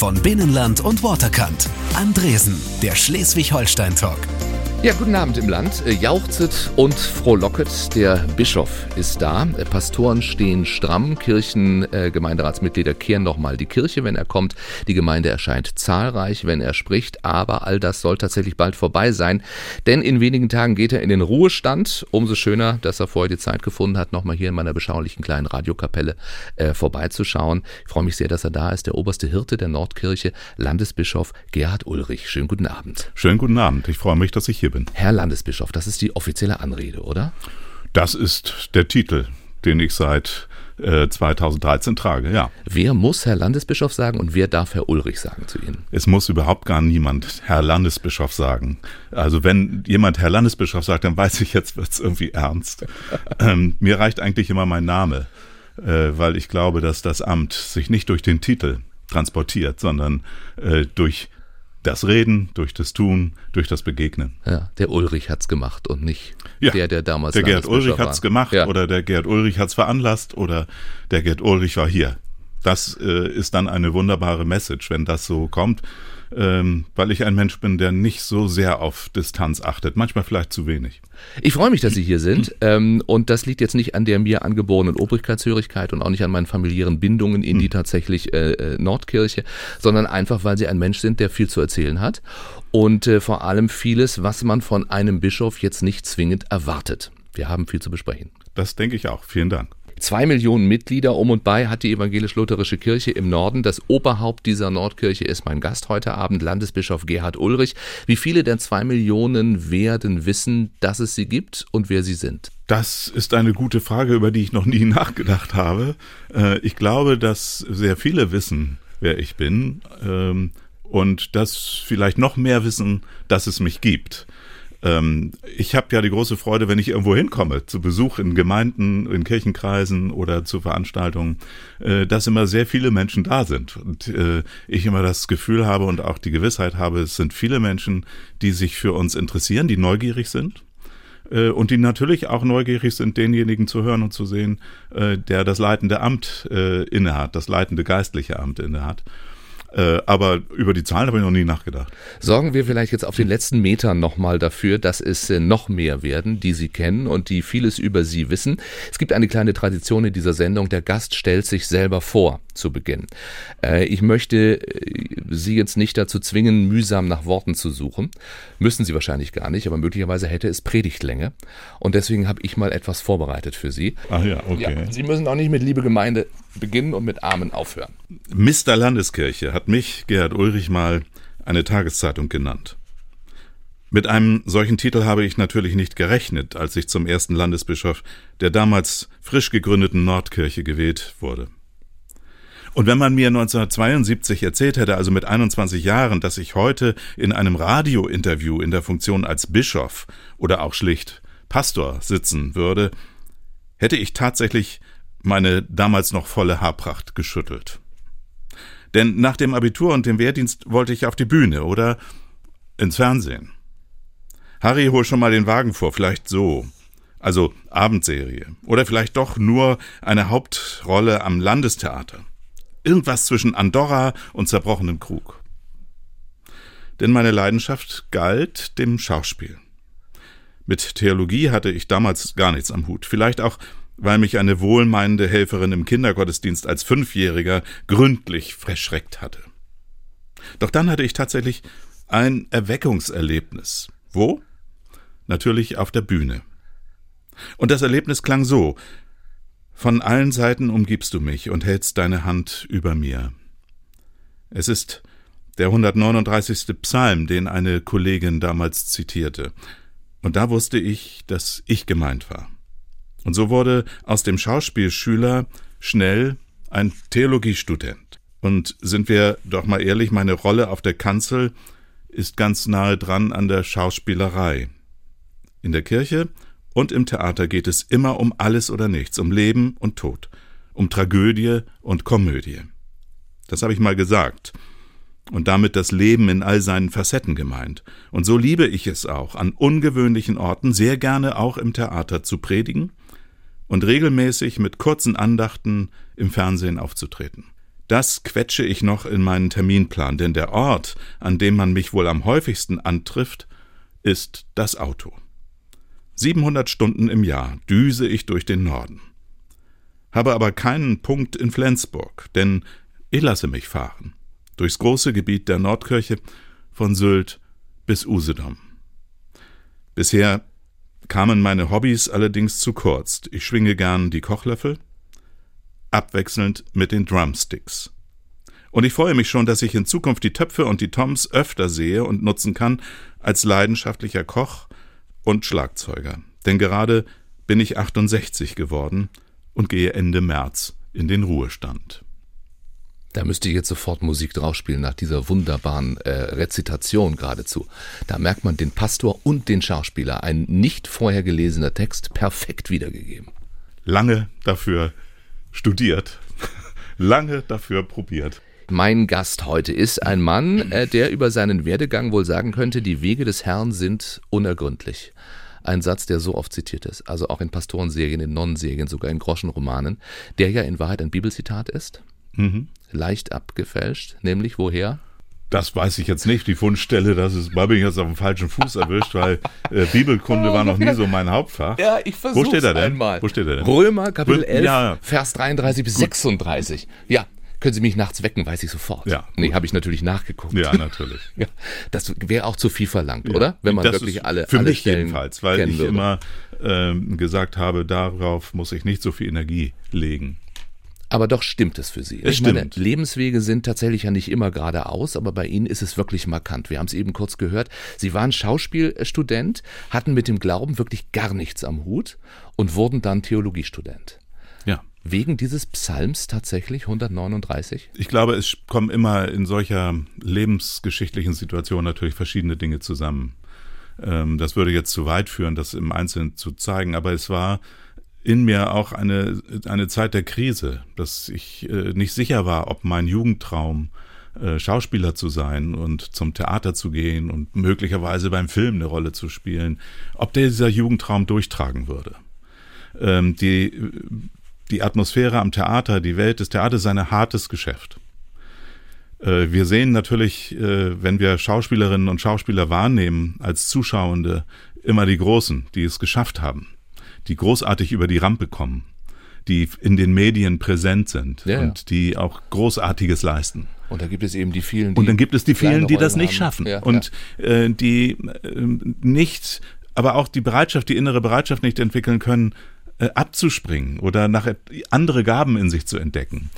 von Binnenland und Waterkant. Andresen, der Schleswig-Holstein-Talk. Ja, guten Abend im Land. Äh, jauchzet und frohlocket. Der Bischof ist da. Äh, Pastoren stehen stramm. Kirchengemeinderatsmitglieder äh, kehren nochmal die Kirche, wenn er kommt. Die Gemeinde erscheint zahlreich, wenn er spricht. Aber all das soll tatsächlich bald vorbei sein. Denn in wenigen Tagen geht er in den Ruhestand. Umso schöner, dass er vorher die Zeit gefunden hat, nochmal hier in meiner beschaulichen kleinen Radiokapelle äh, vorbeizuschauen. Ich freue mich sehr, dass er da ist. Der oberste Hirte der Nordkirche, Landesbischof Gerhard Ulrich. Schönen guten Abend. Schönen guten Abend. Ich freue mich, dass ich hier bin. Herr Landesbischof, das ist die offizielle Anrede, oder? Das ist der Titel, den ich seit 2013 äh, trage, ja. Wer muss Herr Landesbischof sagen und wer darf Herr Ulrich sagen zu Ihnen? Es muss überhaupt gar niemand Herr Landesbischof sagen. Also wenn jemand Herr Landesbischof sagt, dann weiß ich, jetzt wird es irgendwie ernst. ähm, mir reicht eigentlich immer mein Name, äh, weil ich glaube, dass das Amt sich nicht durch den Titel transportiert, sondern äh, durch das Reden, durch das Tun, durch das Begegnen. Ja, der Ulrich hat's gemacht und nicht ja, der, der damals Der Gerd Ulrich hat's gemacht ja. oder der Gerd Ulrich hat's veranlasst oder der Gerd Ulrich war hier. Das äh, ist dann eine wunderbare Message, wenn das so kommt ähm, weil ich ein Mensch bin, der nicht so sehr auf Distanz achtet. Manchmal vielleicht zu wenig. Ich freue mich, dass Sie hier sind. Ähm, und das liegt jetzt nicht an der mir angeborenen Obrigkeitshörigkeit und auch nicht an meinen familiären Bindungen in die hm. tatsächlich äh, äh, Nordkirche, sondern einfach, weil Sie ein Mensch sind, der viel zu erzählen hat. Und äh, vor allem vieles, was man von einem Bischof jetzt nicht zwingend erwartet. Wir haben viel zu besprechen. Das denke ich auch. Vielen Dank. Zwei Millionen Mitglieder um und bei hat die evangelisch-lutherische Kirche im Norden. Das Oberhaupt dieser Nordkirche ist mein Gast heute Abend, Landesbischof Gerhard Ulrich. Wie viele der zwei Millionen werden wissen, dass es sie gibt und wer sie sind? Das ist eine gute Frage, über die ich noch nie nachgedacht habe. Äh, ich glaube, dass sehr viele wissen, wer ich bin ähm, und dass vielleicht noch mehr wissen, dass es mich gibt. Ähm, ich habe ja die große Freude, wenn ich irgendwo hinkomme, zu Besuch in Gemeinden, in Kirchenkreisen oder zu Veranstaltungen, äh, dass immer sehr viele Menschen da sind. Und äh, ich immer das Gefühl habe und auch die Gewissheit habe, es sind viele Menschen, die sich für uns interessieren, die neugierig sind äh, und die natürlich auch neugierig sind, denjenigen zu hören und zu sehen, äh, der das leitende Amt äh, innehat, das leitende geistliche Amt innehat. Äh, aber über die Zahlen habe ich noch nie nachgedacht. Sorgen wir vielleicht jetzt auf den letzten Metern nochmal dafür, dass es äh, noch mehr werden, die Sie kennen und die vieles über Sie wissen. Es gibt eine kleine Tradition in dieser Sendung. Der Gast stellt sich selber vor zu Beginn. Äh, ich möchte Sie jetzt nicht dazu zwingen, mühsam nach Worten zu suchen. Müssen Sie wahrscheinlich gar nicht, aber möglicherweise hätte es Predigtlänge. Und deswegen habe ich mal etwas vorbereitet für Sie. Ach ja, okay. Ja, Sie müssen auch nicht mit Liebe Gemeinde beginnen und mit Amen aufhören. Mr. Landeskirche hat mich, Gerhard Ulrich, mal eine Tageszeitung genannt. Mit einem solchen Titel habe ich natürlich nicht gerechnet, als ich zum ersten Landesbischof der damals frisch gegründeten Nordkirche gewählt wurde. Und wenn man mir 1972 erzählt hätte, also mit 21 Jahren, dass ich heute in einem Radiointerview in der Funktion als Bischof oder auch schlicht Pastor sitzen würde, hätte ich tatsächlich meine damals noch volle Haarpracht geschüttelt. Denn nach dem Abitur und dem Wehrdienst wollte ich auf die Bühne oder ins Fernsehen. Harry, hol schon mal den Wagen vor, vielleicht so. Also Abendserie. Oder vielleicht doch nur eine Hauptrolle am Landestheater. Irgendwas zwischen Andorra und zerbrochenem Krug. Denn meine Leidenschaft galt dem Schauspiel. Mit Theologie hatte ich damals gar nichts am Hut. Vielleicht auch weil mich eine wohlmeinende Helferin im Kindergottesdienst als Fünfjähriger gründlich verschreckt hatte. Doch dann hatte ich tatsächlich ein Erweckungserlebnis. Wo? Natürlich auf der Bühne. Und das Erlebnis klang so Von allen Seiten umgibst du mich und hältst deine Hand über mir. Es ist der 139. Psalm, den eine Kollegin damals zitierte. Und da wusste ich, dass ich gemeint war. Und so wurde aus dem Schauspielschüler schnell ein Theologiestudent. Und sind wir doch mal ehrlich, meine Rolle auf der Kanzel ist ganz nahe dran an der Schauspielerei. In der Kirche und im Theater geht es immer um alles oder nichts, um Leben und Tod, um Tragödie und Komödie. Das habe ich mal gesagt. Und damit das Leben in all seinen Facetten gemeint. Und so liebe ich es auch, an ungewöhnlichen Orten, sehr gerne auch im Theater zu predigen und regelmäßig mit kurzen Andachten im Fernsehen aufzutreten. Das quetsche ich noch in meinen Terminplan, denn der Ort, an dem man mich wohl am häufigsten antrifft, ist das Auto. 700 Stunden im Jahr düse ich durch den Norden. Habe aber keinen Punkt in Flensburg, denn ich lasse mich fahren. Durchs große Gebiet der Nordkirche von Sylt bis Usedom. Bisher kamen meine Hobbys allerdings zu kurz. Ich schwinge gern die Kochlöffel, abwechselnd mit den Drumsticks. Und ich freue mich schon, dass ich in Zukunft die Töpfe und die Toms öfter sehe und nutzen kann als leidenschaftlicher Koch und Schlagzeuger. Denn gerade bin ich 68 geworden und gehe Ende März in den Ruhestand. Da müsste ich jetzt sofort Musik draufspielen nach dieser wunderbaren äh, Rezitation geradezu. Da merkt man den Pastor und den Schauspieler. Ein nicht vorher gelesener Text, perfekt wiedergegeben. Lange dafür studiert, lange dafür probiert. Mein Gast heute ist ein Mann, äh, der über seinen Werdegang wohl sagen könnte, die Wege des Herrn sind unergründlich. Ein Satz, der so oft zitiert ist, also auch in Pastorenserien, in Nonnenserien, sogar in Groschenromanen, der ja in Wahrheit ein Bibelzitat ist. Mhm. Leicht abgefälscht, nämlich woher? Das weiß ich jetzt nicht, die Fundstelle, das ist, da bin ich jetzt auf dem falschen Fuß erwischt, weil äh, Bibelkunde war noch nie so mein Hauptfach. Ja, ich versuche Wo steht er denn? Einmal. Wo steht er denn? Römer, Kapitel 11, ja. Vers 33 bis 36. Ja, können Sie mich nachts wecken, weiß ich sofort. Ja. Nee, habe ich natürlich nachgeguckt. Ja, natürlich. ja, das wäre auch zu viel verlangt, ja. oder? Wenn man das wirklich alle Für alle mich Stellen jedenfalls, weil ich würde. immer ähm, gesagt habe, darauf muss ich nicht so viel Energie legen. Aber doch stimmt es für Sie. Es ich stimmt. meine, Lebenswege sind tatsächlich ja nicht immer geradeaus, aber bei Ihnen ist es wirklich markant. Wir haben es eben kurz gehört. Sie waren Schauspielstudent, hatten mit dem Glauben wirklich gar nichts am Hut und wurden dann Theologiestudent. Ja. Wegen dieses Psalms tatsächlich 139? Ich glaube, es kommen immer in solcher lebensgeschichtlichen Situation natürlich verschiedene Dinge zusammen. Ähm, das würde jetzt zu weit führen, das im Einzelnen zu zeigen, aber es war in mir auch eine, eine Zeit der Krise, dass ich äh, nicht sicher war, ob mein Jugendtraum äh, Schauspieler zu sein und zum Theater zu gehen und möglicherweise beim Film eine Rolle zu spielen, ob dieser Jugendtraum durchtragen würde. Ähm, die die Atmosphäre am Theater, die Welt des Theaters ist ein hartes Geschäft. Äh, wir sehen natürlich, äh, wenn wir Schauspielerinnen und Schauspieler wahrnehmen als Zuschauende, immer die Großen, die es geschafft haben, die großartig über die Rampe kommen, die in den Medien präsent sind ja, und ja. die auch Großartiges leisten. Und da gibt es eben die vielen, die Und dann gibt es die vielen, die das nicht haben. schaffen Ja, und äh, die äh, nicht, aber auch die Bereitschaft, die innere Bereitschaft nicht entwickeln können, äh, abzuspringen oder nach andere Gaben in sich zu entdecken.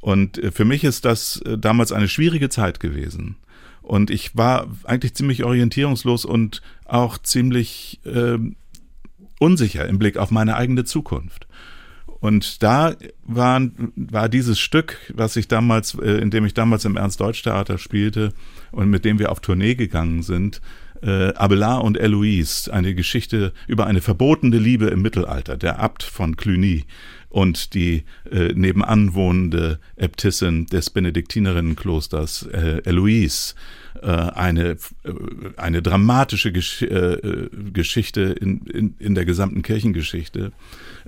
Und äh, für mich ist das äh, damals eine schwierige Zeit gewesen. Und ich war eigentlich ziemlich orientierungslos und auch ziemlich äh, unsicher im Blick auf meine eigene Zukunft. Und da war, war dieses Stück, was ich damals, äh, in dem ich damals im Ernst-Deutsch-Theater spielte und mit dem wir auf Tournee gegangen sind, äh, Abelard und Eloise, eine Geschichte über eine verbotene Liebe im Mittelalter, der Abt von Cluny und die äh, nebenan wohnende Äbtissin des Benediktinerinnenklosters äh, Eloise. Äh, eine, äh, eine dramatische Gesch äh, Geschichte in, in, in der gesamten Kirchengeschichte.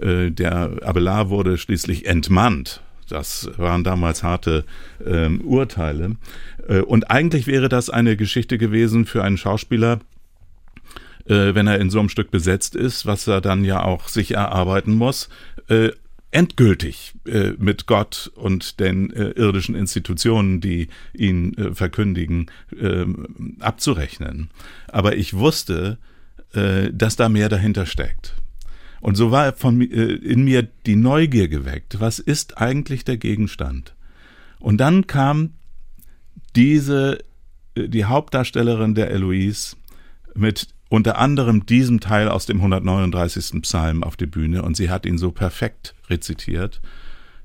Äh, der Abelard wurde schließlich entmannt das waren damals harte ähm, Urteile. Äh, und eigentlich wäre das eine Geschichte gewesen für einen Schauspieler, äh, wenn er in so einem Stück besetzt ist, was er dann ja auch sich erarbeiten muss, äh, endgültig äh, mit Gott und den äh, irdischen Institutionen, die ihn äh, verkündigen, ähm, abzurechnen. Aber ich wusste, äh, dass da mehr dahinter steckt. Und so war von, äh, in mir die Neugier geweckt. Was ist eigentlich der Gegenstand? Und dann kam diese, äh, die Hauptdarstellerin der Eloise mit unter anderem diesem Teil aus dem 139. Psalm auf die Bühne und sie hat ihn so perfekt rezitiert,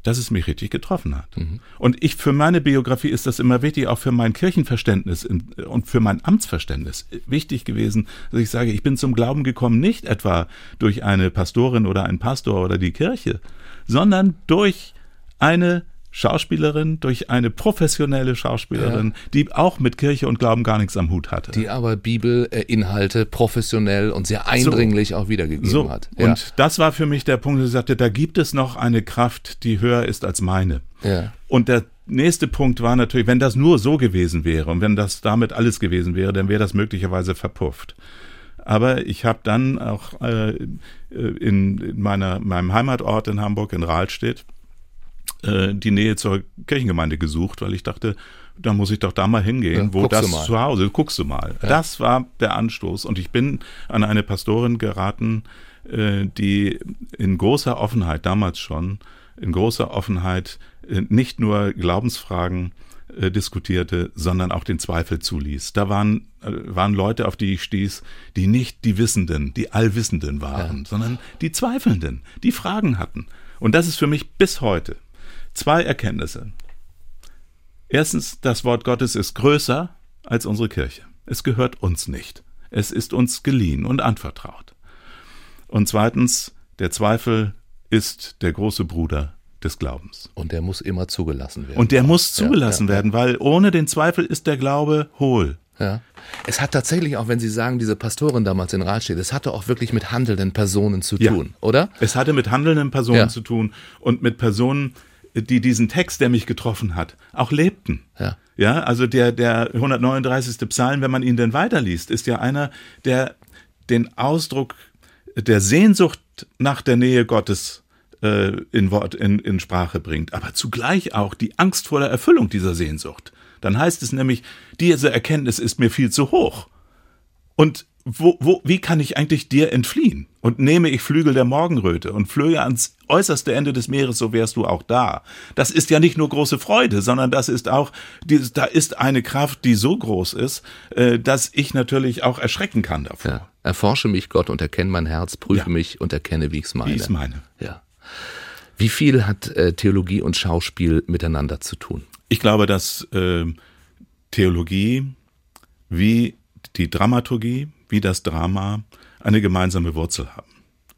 dass es mich richtig getroffen hat. Mhm. Und ich für meine Biografie ist das immer wichtig, auch für mein Kirchenverständnis und für mein Amtsverständnis wichtig gewesen, dass ich sage, ich bin zum Glauben gekommen, nicht etwa durch eine Pastorin oder einen Pastor oder die Kirche, sondern durch eine Schauspielerin, durch eine professionelle Schauspielerin, ja. die auch mit Kirche und Glauben gar nichts am Hut hatte. Die aber Bibelinhalte professionell und sehr eindringlich so. auch wiedergegeben so. hat. Ja. Und das war für mich der Punkt, dass ich sagte, da gibt es noch eine Kraft, die höher ist als meine. Ja. Und der, nächste Punkt war natürlich, wenn das nur so gewesen wäre und wenn das damit alles gewesen wäre, dann wäre das möglicherweise verpufft. Aber ich habe dann auch äh, in, in meiner, meinem Heimatort in Hamburg, in Rahlstedt, äh, die Nähe zur Kirchengemeinde gesucht, weil ich dachte, da muss ich doch da mal hingehen, Ja, wo das zu Hause, guckst du mal. Das war der Anstoß. Und ich bin an eine Pastorin geraten, äh, die in großer Offenheit, damals schon, in großer Offenheit äh, nicht nur Glaubensfragen äh, diskutierte, sondern auch den Zweifel zuließ. Da waren, äh, waren Leute, auf die ich stieß, die nicht die Wissenden, die Allwissenden waren, sondern die Zweifelnden, die Fragen hatten. Und das ist für mich bis heute zwei Erkenntnisse. Erstens, das Wort Gottes ist größer als unsere Kirche. Es gehört uns nicht. Es ist uns geliehen und anvertraut. Und zweitens, der Zweifel ist der große Bruder des Glaubens. Und der muss immer zugelassen werden. Und der muss Ja, zugelassen ja, ja. werden, weil ohne den Zweifel ist der Glaube hohl. Ja. Es hat tatsächlich auch, wenn Sie sagen, diese Pastorin damals in Rahlstedt, es hatte auch wirklich mit handelnden Personen zu Ja. tun, oder? Es hatte mit handelnden Personen Ja. zu tun und mit Personen, die diesen Text, der mich getroffen hat, auch lebten. Ja. Ja, also der, der 139. Psalm, wenn man ihn denn weiterliest, ist ja einer, der den Ausdruck der Sehnsucht nach der Nähe Gottes äh, in Wort, in, in Sprache bringt, aber zugleich auch die Angst vor der Erfüllung dieser Sehnsucht. Dann heißt es nämlich, diese Erkenntnis ist mir viel zu hoch. Und wo, wo, wie kann ich eigentlich dir entfliehen? Und nehme ich Flügel der Morgenröte und flöhe ans äußerste Ende des Meeres, so wärst du auch da. Das ist ja nicht nur große Freude, sondern das ist auch, da ist eine Kraft, die so groß ist, äh, dass ich natürlich auch erschrecken kann davor. Ja. Erforsche mich, Gott, und erkenne mein Herz, prüfe Ja. mich und erkenne, wie ich es meine. Wie ich es meine. Ja. Wie viel hat äh, Theologie und Schauspiel miteinander zu tun? Ich glaube, dass äh, Theologie wie die Dramaturgie, wie das Drama eine gemeinsame Wurzel haben.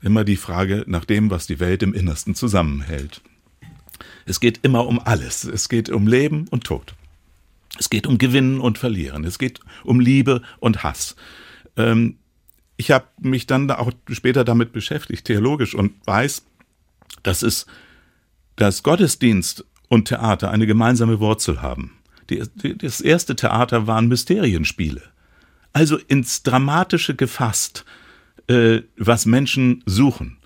Immer die Frage nach dem, was die Welt im Innersten zusammenhält. Es geht immer um alles. Es geht um Leben und Tod. Es geht um Gewinnen und Verlieren. Es geht um Liebe und Hass. Ähm, ich habe mich dann da auch später damit beschäftigt, theologisch, und weiß, dass es dass Gottesdienst und Theater eine gemeinsame Wurzel haben. Die, die, das erste Theater waren Mysterienspiele. Also ins Dramatische gefasst, äh, was Menschen suchen.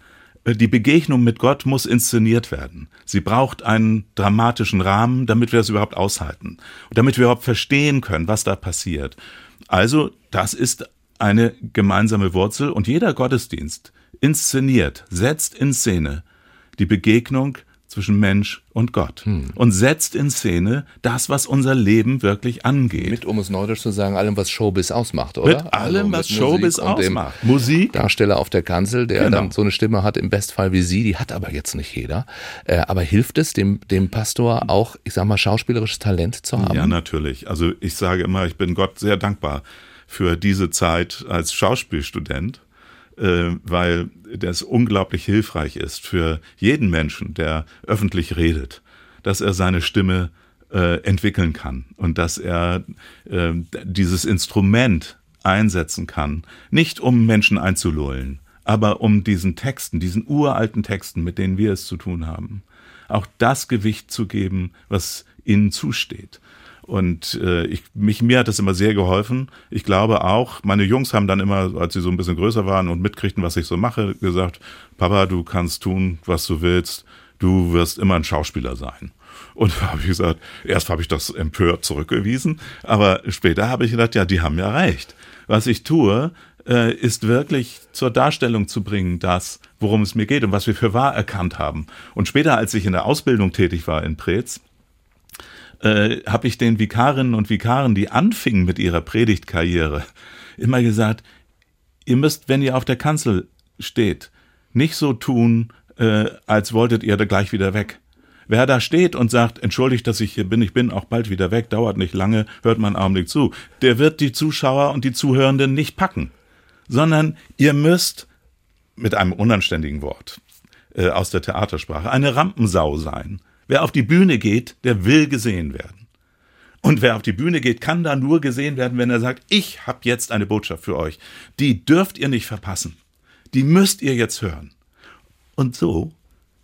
Äh, Die Begegnung mit Gott muss inszeniert werden. Sie braucht einen dramatischen Rahmen, damit wir es überhaupt aushalten. Und damit wir überhaupt verstehen können, was da passiert. Also, das ist eine gemeinsame Wurzel und jeder Gottesdienst inszeniert, setzt in Szene die Begegnung zwischen Mensch und Gott und setzt in Szene das, was unser Leben wirklich angeht. Mit, um es neudeutsch zu sagen, allem, was Showbiz ausmacht, oder? Mit allem, was mit Showbiz ausmacht. Musik. Darsteller auf der Kanzel, der Genau. dann so eine Stimme hat, im Bestfall wie Sie, die hat aber jetzt nicht jeder. Äh, aber hilft es dem, dem Pastor auch, ich sag mal, schauspielerisches Talent zu haben? Ja, natürlich. Also ich sage immer, ich bin Gott sehr dankbar für diese Zeit als Schauspielstudent, weil das unglaublich hilfreich ist für jeden Menschen, der öffentlich redet, dass er seine Stimme äh, entwickeln kann und dass er äh, dieses Instrument einsetzen kann, nicht um Menschen einzulullen, aber um diesen Texten, diesen uralten Texten, mit denen wir es zu tun haben, auch das Gewicht zu geben, was ihnen zusteht. Und äh, ich, mich, mir hat das immer sehr geholfen. Ich glaube auch, meine Jungs haben dann immer, als sie so ein bisschen größer waren und mitkriegten, was ich so mache, gesagt, Papa, du kannst tun, was du willst. Du wirst immer ein Schauspieler sein. Und da habe ich gesagt, erst habe ich das empört zurückgewiesen, aber später habe ich gedacht, ja, die haben ja recht. Was ich tue, äh, ist wirklich zur Darstellung zu bringen, das, worum es mir geht und was wir für wahr erkannt haben. Und später, als ich in der Ausbildung tätig war in Preetz, äh, habe ich den Vikarinnen und Vikaren, die anfingen mit ihrer Predigtkarriere, immer gesagt, ihr müsst, wenn ihr auf der Kanzel steht, nicht so tun, äh, als wolltet ihr da gleich wieder weg. Wer da steht und sagt, entschuldigt, dass ich hier bin, ich bin auch bald wieder weg, dauert nicht lange, hört einen Augenblick zu, der wird die Zuschauer und die Zuhörenden nicht packen, sondern ihr müsst mit einem unanständigen Wort äh, aus der Theatersprache eine Rampensau sein. Wer auf die Bühne geht, der will gesehen werden. Und wer auf die Bühne geht, kann da nur gesehen werden, wenn er sagt, ich habe jetzt eine Botschaft für euch. Die dürft ihr nicht verpassen. Die müsst ihr jetzt hören. Und so,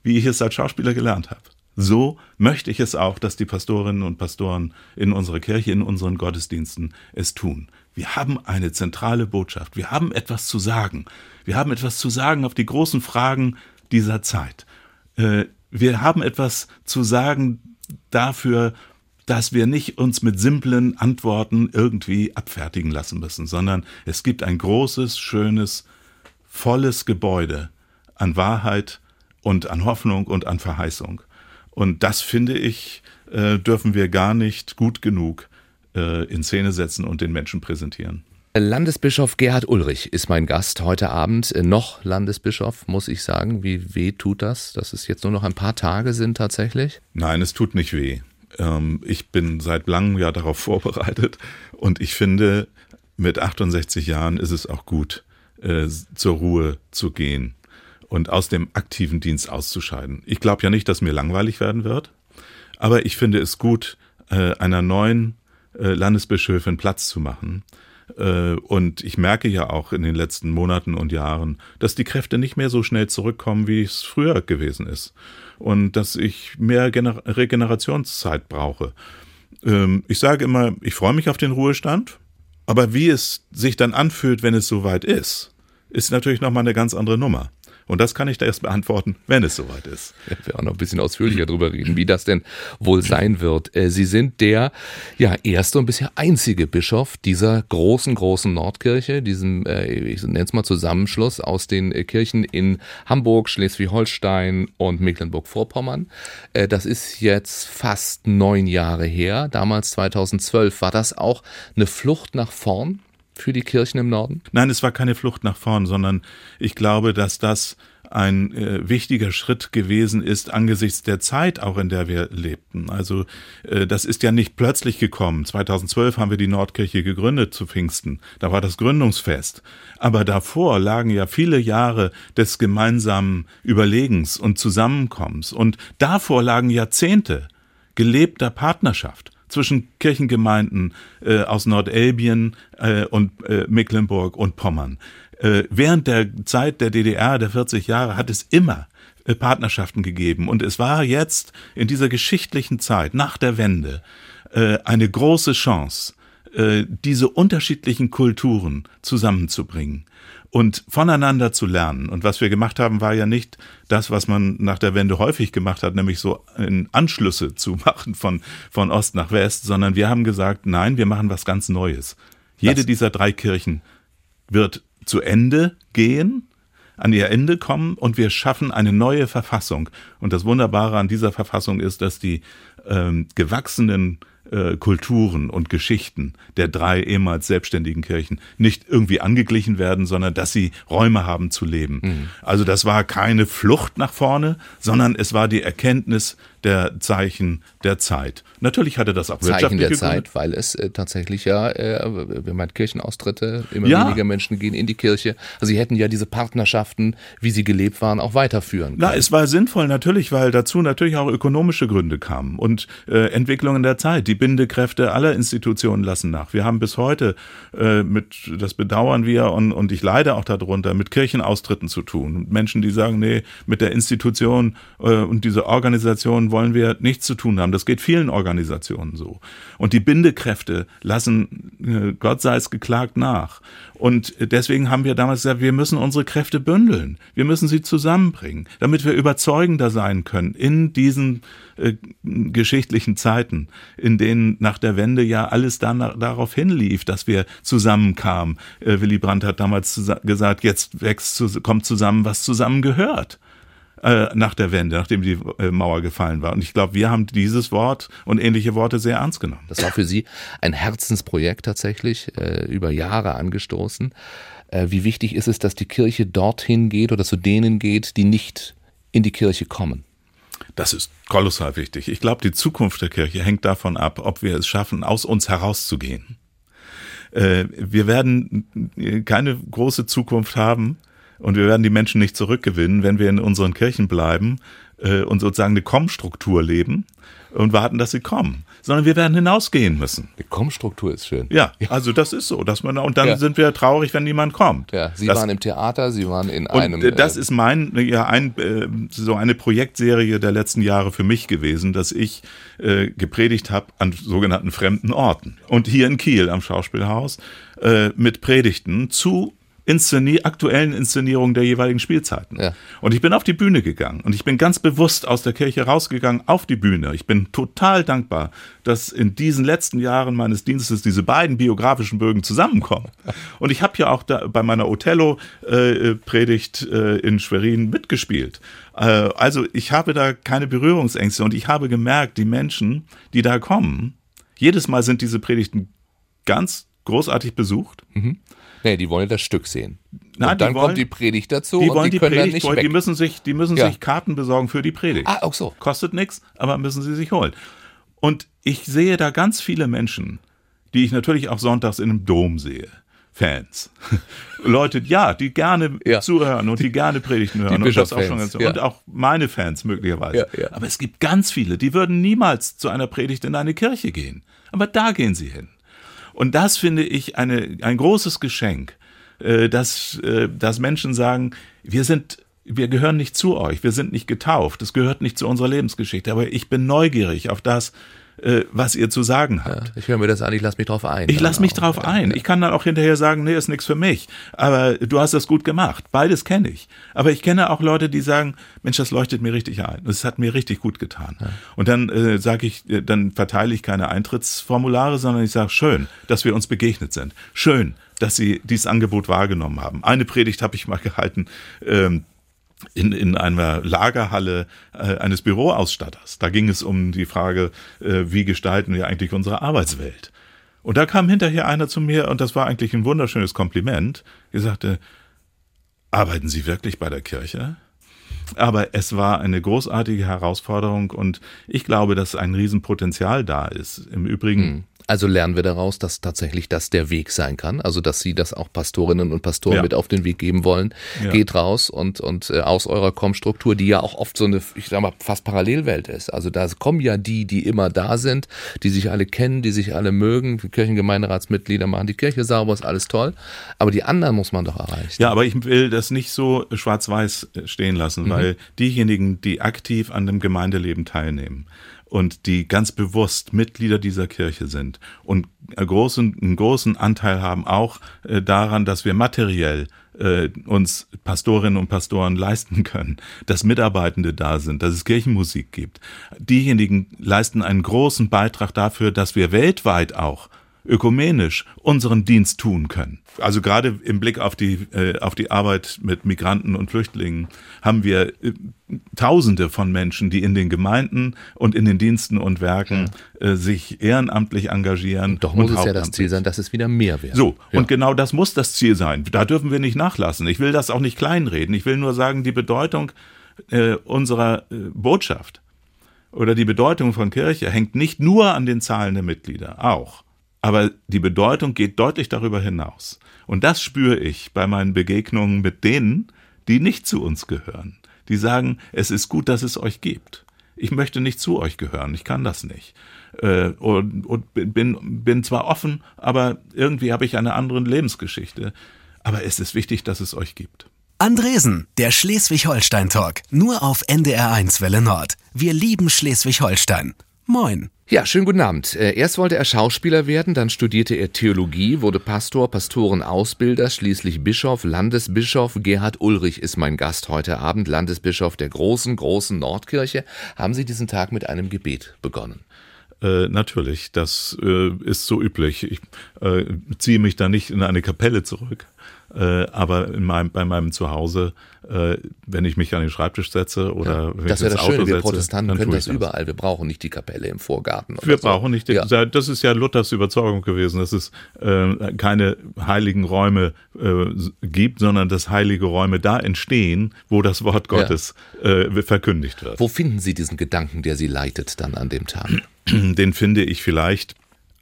wie ich es als Schauspieler gelernt habe, So möchte ich es auch, dass die Pastorinnen und Pastoren in unserer Kirche, in unseren Gottesdiensten es tun. Wir haben eine zentrale Botschaft. Wir haben etwas zu sagen. Wir haben etwas zu sagen auf die großen Fragen dieser Zeit. Wir haben etwas zu sagen dafür, dass wir nicht uns mit simplen Antworten irgendwie abfertigen lassen müssen, sondern es gibt ein großes, schönes, volles Gebäude an Wahrheit und an Hoffnung und an Verheißung. Und das finde ich, äh, dürfen wir gar nicht gut genug äh, in Szene setzen und den Menschen präsentieren. Landesbischof Gerhard Ulrich ist mein Gast heute Abend. Äh, noch Landesbischof, muss ich sagen. Wie weh tut das, dass es jetzt nur noch ein paar Tage sind tatsächlich? Nein, es tut nicht weh. Ähm, ich bin seit langem ja darauf vorbereitet und ich finde, mit 68 Jahren ist es auch gut, äh, zur Ruhe zu gehen und aus dem aktiven Dienst auszuscheiden. Ich glaube ja nicht, dass mir langweilig werden wird, aber ich finde es gut, äh, einer neuen Landesbischöfin Platz zu machen. Äh, und ich merke ja auch in den letzten Monaten und Jahren, dass die Kräfte nicht mehr so schnell zurückkommen, wie es früher gewesen ist. Und dass ich mehr Gener Regenerationszeit brauche. Ähm, ich sage immer, ich freue mich auf den Ruhestand, aber wie es sich dann anfühlt, wenn es soweit ist, ist natürlich nochmal eine ganz andere Nummer. Und das kann ich da erst beantworten, wenn es soweit ist. Ja, wir auch noch ein bisschen ausführlicher drüber reden, wie das denn wohl sein wird. Äh, Sie sind der ja erste und bisher einzige Bischof dieser großen, großen Nordkirche, diesem, äh, ich nenne es mal Zusammenschluss aus den äh, Kirchen in Hamburg, Schleswig-Holstein und Mecklenburg-Vorpommern. Das ist jetzt fast neun Jahre her. Damals 2012 war das auch eine Flucht nach vorn für die Kirchen im Norden? Nein, es war keine Flucht nach vorn, sondern ich glaube, dass das ein äh, wichtiger Schritt gewesen ist angesichts der Zeit, auch in der wir lebten. Also äh, das ist ja nicht plötzlich gekommen. 2012 haben wir die Nordkirche gegründet zu Pfingsten. Da war das Gründungsfest. Aber davor lagen ja viele Jahre des gemeinsamen Überlegens und Zusammenkommens. Und davor lagen Jahrzehnte gelebter Partnerschaft zwischen Kirchengemeinden äh, aus Nordelbien äh, und äh, Mecklenburg und Pommern. Äh, während der Zeit der DDR, der 40 Jahre, hat es immer äh, Partnerschaften gegeben. Und es war jetzt in dieser geschichtlichen Zeit nach der Wende äh, eine große Chance, äh, diese unterschiedlichen Kulturen zusammenzubringen und voneinander zu lernen. Und was wir gemacht haben, war ja nicht das, was man nach der Wende häufig gemacht hat, nämlich so Anschlüsse zu machen von, von Ost nach West, sondern wir haben gesagt, nein, wir machen was ganz Neues. Jede das. dieser drei Kirchen wird zu Ende gehen, an ihr Ende kommen und wir schaffen eine neue Verfassung. Und das Wunderbare an dieser Verfassung ist, dass die ähm, gewachsenen äh, Kulturen und Geschichten der drei ehemals selbstständigen Kirchen nicht irgendwie angeglichen werden, sondern dass sie Räume haben zu leben. Mhm. Also das war keine Flucht nach vorne, sondern es war die Erkenntnis der Zeichen der Zeit. Natürlich hatte das auch Zeichen der Zeit, weil es äh, tatsächlich ja, äh, wenn man Kirchenaustritte, immer ja. weniger Menschen gehen in die Kirche. Also sie hätten ja diese Partnerschaften, wie sie gelebt waren, auch weiterführen können. Na, es war sinnvoll natürlich, weil dazu natürlich auch ökonomische Gründe kamen und äh, Entwicklungen der Zeit. Die Bindekräfte aller Institutionen lassen nach. Wir haben bis heute äh, mit, das bedauern wir und, und ich leide auch darunter, mit Kirchenaustritten zu tun. Menschen, die sagen, nee, mit der Institution äh, und dieser Organisation wollen wir nichts zu tun haben. Das geht vielen Organisationen so. Und die Bindekräfte lassen, äh, Gott sei es geklagt, nach. Und deswegen haben wir damals gesagt, wir müssen unsere Kräfte bündeln. Wir müssen sie zusammenbringen, damit wir überzeugender sein können in diesen äh, geschichtlichen Zeiten, in denen nach der Wende ja alles dann, darauf hinlief, dass wir zusammenkamen. Äh, Willy Brandt hat damals gesagt, jetzt wächst, kommt zusammen, was zusammengehört äh, nach der Wende, nachdem die äh, Mauer gefallen war. Und ich glaube, wir haben dieses Wort und ähnliche Worte sehr ernst genommen. Das war für Sie ein Herzensprojekt tatsächlich, äh, über Jahre angestoßen. Äh, wie wichtig ist es, dass die Kirche dorthin geht oder zu denen geht, die nicht in die Kirche kommen? Das ist kolossal wichtig. Ich glaube, die Zukunft der Kirche hängt davon ab, ob wir es schaffen, aus uns herauszugehen. Wir werden keine große Zukunft haben, und wir werden die Menschen nicht zurückgewinnen, wenn wir in unseren Kirchen bleiben äh, und sozusagen eine Kommstruktur leben und warten, dass sie kommen, sondern wir werden hinausgehen müssen. Die Kommstruktur ist schön. Ja, also das ist so, dass man und dann Ja. sind wir traurig, wenn niemand kommt. Ja, Sie das, waren im Theater, Sie waren in einem. äh, das äh, ist mein ja ein äh, so eine Projektserie der letzten Jahre für mich gewesen, dass ich äh, gepredigt habe an sogenannten fremden Orten und hier in Kiel am Schauspielhaus äh, mit Predigten zu Inszeni aktuellen Inszenierungen der jeweiligen Spielzeiten. Ja. Und ich bin auf die Bühne gegangen und ich bin ganz bewusst aus der Kirche rausgegangen auf die Bühne. Ich bin total dankbar, dass in diesen letzten Jahren meines Dienstes diese beiden biografischen Bögen zusammenkommen. Und ich habe ja auch da bei meiner Othello-Predigt äh, in Schwerin mitgespielt. Äh, also ich habe da keine Berührungsängste und ich habe gemerkt, die Menschen, die da kommen, jedes Mal sind diese Predigten ganz großartig besucht. Nee, die wollen das Stück sehen. Nein, und dann die wollen- kommt die Predigt dazu Die und wollen die die, Predigt, nicht wollen, die müssen sich, die müssen Ja. sich Karten besorgen für die Predigt. ah, auch so. Kostet nichts, aber müssen sie sich holen. Und ich sehe da ganz viele Menschen, die ich natürlich auch sonntags in einem Dom sehe. Fans. Leute, ja, die gerne Ja. zuhören und die, gerne Predigten hören. und, das auch schon ganz, ja. und auch meine Fans möglicherweise. Ja. Aber es gibt ganz viele, die würden niemals zu einer Predigt in eine Kirche gehen. Aber da gehen sie hin. Und das finde ich eine, ein großes Geschenk, äh, dass, äh, dass Menschen sagen, wir sind, wir gehören nicht zu euch, wir sind nicht getauft, es gehört nicht zu unserer Lebensgeschichte, aber ich bin neugierig auf das, äh, was ihr zu sagen habt. Ich höre mir das an, ich lasse mich drauf ein. Ich lasse mich auch. drauf Ja, ein. ja. Ich kann dann auch hinterher sagen, nee, ist nichts für mich. Aber du hast das gut gemacht. Beides kenne ich. Aber ich kenne auch Leute, die sagen, Mensch, das leuchtet mir richtig ein. Das hat mir richtig gut getan. Und dann äh, sage ich, äh, dann verteile ich keine Eintrittsformulare, sondern ich sage, schön, dass wir uns begegnet sind. Schön, dass Sie dieses Angebot wahrgenommen haben. Eine Predigt habe ich mal gehalten. Ähm, in, in einer Lagerhalle äh, eines Büroausstatters. Da ging es um die Frage, äh, wie gestalten wir eigentlich unsere Arbeitswelt. Und da kam hinterher einer zu mir, und das war eigentlich ein wunderschönes Kompliment, er sagte, arbeiten Sie wirklich bei der Kirche? Aber es war eine großartige Herausforderung und ich glaube, dass ein Riesenpotenzial da ist. Im Übrigen, Also lernen wir daraus, dass tatsächlich das der Weg sein kann. Also dass Sie das auch Pastorinnen und Pastoren Ja. mit auf den Weg geben wollen. Ja. Geht raus und, und äh, aus eurer Kommstruktur, die ja auch oft so eine, ich sag mal, fast Parallelwelt ist. Also da kommen ja die, die immer da sind, die sich alle kennen, die sich alle mögen. Die Kirchengemeinderatsmitglieder machen die Kirche sauber, ist alles toll. Aber die anderen muss man doch erreichen. Ja, aber ich will das nicht so schwarz-weiß stehen lassen, weil diejenigen, die aktiv an dem Gemeindeleben teilnehmen und die ganz bewusst Mitglieder dieser Kirche sind und einen großen, einen großen Anteil haben auch äh, daran, dass wir materiell äh, uns Pastorinnen und Pastoren leisten können, dass Mitarbeitende da sind, dass es Kirchenmusik gibt. Diejenigen leisten einen großen Beitrag dafür, dass wir weltweit auch ökumenisch unseren Dienst tun können. Also gerade im Blick auf die, äh, auf die Arbeit mit Migranten und Flüchtlingen haben wir äh, Tausende von Menschen, die in den Gemeinden und in den Diensten und Werken äh, sich ehrenamtlich engagieren. Doch muss und es ja das. Ziel sein, dass es wieder mehr wird. So, ja. und genau das muss das Ziel sein. Da dürfen wir nicht nachlassen. Ich will das auch nicht kleinreden. Ich will nur sagen, die Bedeutung äh, unserer äh, Botschaft oder die Bedeutung von Kirche hängt nicht nur an den Zahlen der Mitglieder, auch. Aber die Bedeutung geht deutlich darüber hinaus. Und das spüre ich bei meinen Begegnungen mit denen, die nicht zu uns gehören. Die sagen, es ist gut, dass es euch gibt. Ich möchte nicht zu euch gehören, ich kann das nicht. Äh, und, und bin, bin zwar offen, aber irgendwie habe ich eine andere Lebensgeschichte. Aber es ist wichtig, dass es euch gibt. Andresen, der Schleswig-Holstein-Talk. Nur auf NDR1 Welle Nord. Wir lieben Schleswig-Holstein. Moin. Ja, schönen guten Abend. Äh, Erst wollte er Schauspieler werden, dann studierte er Theologie, wurde Pastor, Pastorenausbilder, schließlich Bischof, Landesbischof. Gerhard Ulrich ist mein Gast heute Abend, Landesbischof der großen, großen Nordkirche. Haben Sie diesen Tag mit einem Gebet begonnen? Äh, natürlich, das äh, ist so üblich. Ich äh, ziehe mich da nicht in eine Kapelle zurück, äh, aber in meinem, bei meinem Zuhause, äh, wenn ich mich an den Schreibtisch setze oder wenn Das ich ja ins das Auto Schöne, wir setze, Protestanten dann können das ich überall. Wir brauchen nicht die Kapelle im Vorgarten. oder Wir so. brauchen nicht, Ja. das ist ja Luthers Überzeugung gewesen, dass es äh, keine heiligen Räume äh, gibt, sondern dass heilige Räume da entstehen, wo das Wort Gottes äh, verkündigt wird. Wo finden Sie diesen Gedanken, der Sie leitet dann an dem Tag? den finde ich vielleicht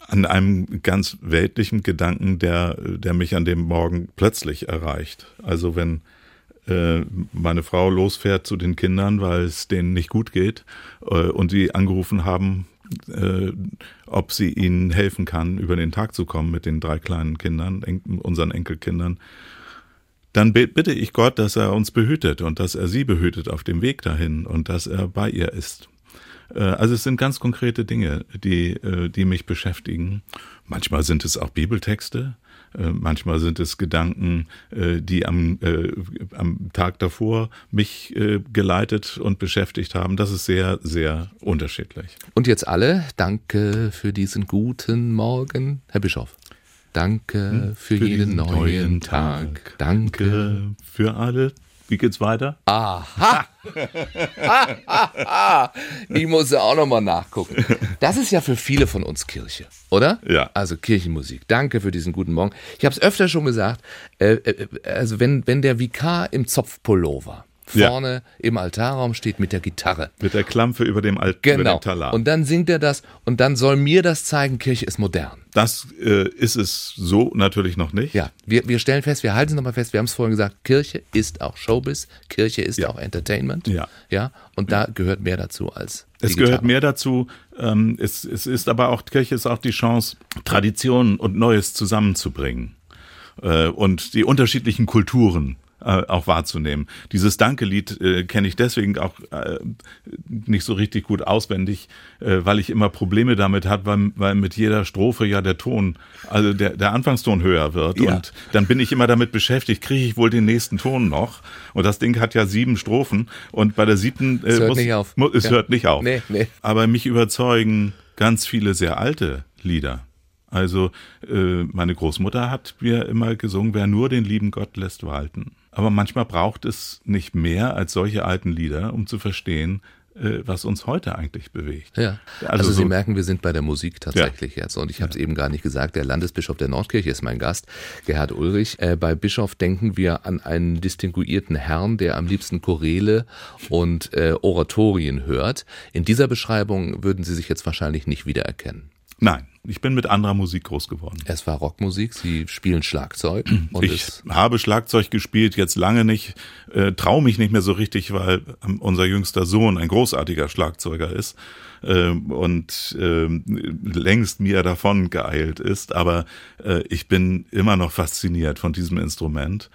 an einem ganz weltlichen Gedanken, der, der mich an dem Morgen plötzlich erreicht. Also wenn äh, meine Frau losfährt zu den Kindern, weil es denen nicht gut geht äh, und sie angerufen haben, äh, ob sie ihnen helfen kann, über den Tag zu kommen mit den drei kleinen Kindern, en unseren Enkelkindern, dann bitte ich Gott, dass er uns behütet und dass er sie behütet auf dem Weg dahin und dass er bei ihr ist. Äh, also es sind ganz konkrete Dinge, die, äh, die mich beschäftigen. Manchmal sind es auch Bibeltexte, äh, manchmal sind es Gedanken, die am, am Tag davor mich geleitet und beschäftigt haben. Das ist sehr, sehr unterschiedlich. Und jetzt alle, danke für diesen guten Morgen, Herr Bischof. Danke hm, für, für jeden neuen, Tag. Tag. Danke für alle wie geht's weiter? Aha! ich muss auch nochmal nachgucken. Das ist ja für viele von uns Kirche, oder? Ja. Also Kirchenmusik. Danke für diesen guten Morgen. Ich habe es öfter schon gesagt, äh, äh, also wenn, wenn der Vikar im Zopfpullover vorne ja. im Altarraum steht mit der Gitarre. Mit der Klampe über dem alten genau. Talar. Und dann singt er das und dann soll mir das zeigen, Kirche ist modern. Das äh, ist es so natürlich noch nicht. Ja, wir, wir stellen fest, wir halten es nochmal fest, wir haben es vorhin gesagt, Kirche ist auch Showbiz, Kirche ist ja. auch Entertainment. Ja. ja. Und da gehört mehr dazu als. Es Gitarre. gehört mehr dazu. Ähm, es, es ist aber auch, Kirche ist auch die Chance, Traditionen und Neues zusammenzubringen. Äh, und die unterschiedlichen Kulturen äh, auch wahrzunehmen. Dieses Danke-Lied äh, kenne ich deswegen auch äh, nicht so richtig gut auswendig, äh, weil ich immer Probleme damit habe, weil, weil mit jeder Strophe ja der Ton, also der, der Anfangston höher wird. Ja. Und dann bin ich immer damit beschäftigt, kriege ich wohl den nächsten Ton noch? Und das Ding hat ja sieben Strophen und bei der siebten äh, es hört muss, nicht auf. Muss, es ja. hört nicht auf. Nee, nee. Aber mich überzeugen ganz viele sehr alte Lieder. Also äh, meine Großmutter hat mir immer gesungen, wer nur den lieben Gott lässt walten. Aber manchmal braucht es nicht mehr als solche alten Lieder, um zu verstehen, äh, was uns heute eigentlich bewegt. Ja. Also, also Sie so merken, wir sind bei der Musik tatsächlich ja. jetzt. Und ich habe es ja. eben gar nicht gesagt, der Landesbischof der Nordkirche ist mein Gast, Gerhard Ulrich. Äh, bei Bischof denken wir an einen distinguierten Herrn, der am liebsten Chorele und äh, Oratorien hört. In dieser Beschreibung würden Sie sich jetzt wahrscheinlich nicht wiedererkennen. Nein, ich bin mit anderer Musik groß geworden. Es war Rockmusik, Sie spielen Schlagzeug. ich habe Schlagzeug gespielt, jetzt lange nicht, äh, traue mich nicht mehr so richtig, weil ähm, unser jüngster Sohn ein großartiger Schlagzeuger ist äh, und äh, längst mir davon geeilt ist. Aber äh, ich bin immer noch fasziniert von diesem Instrument.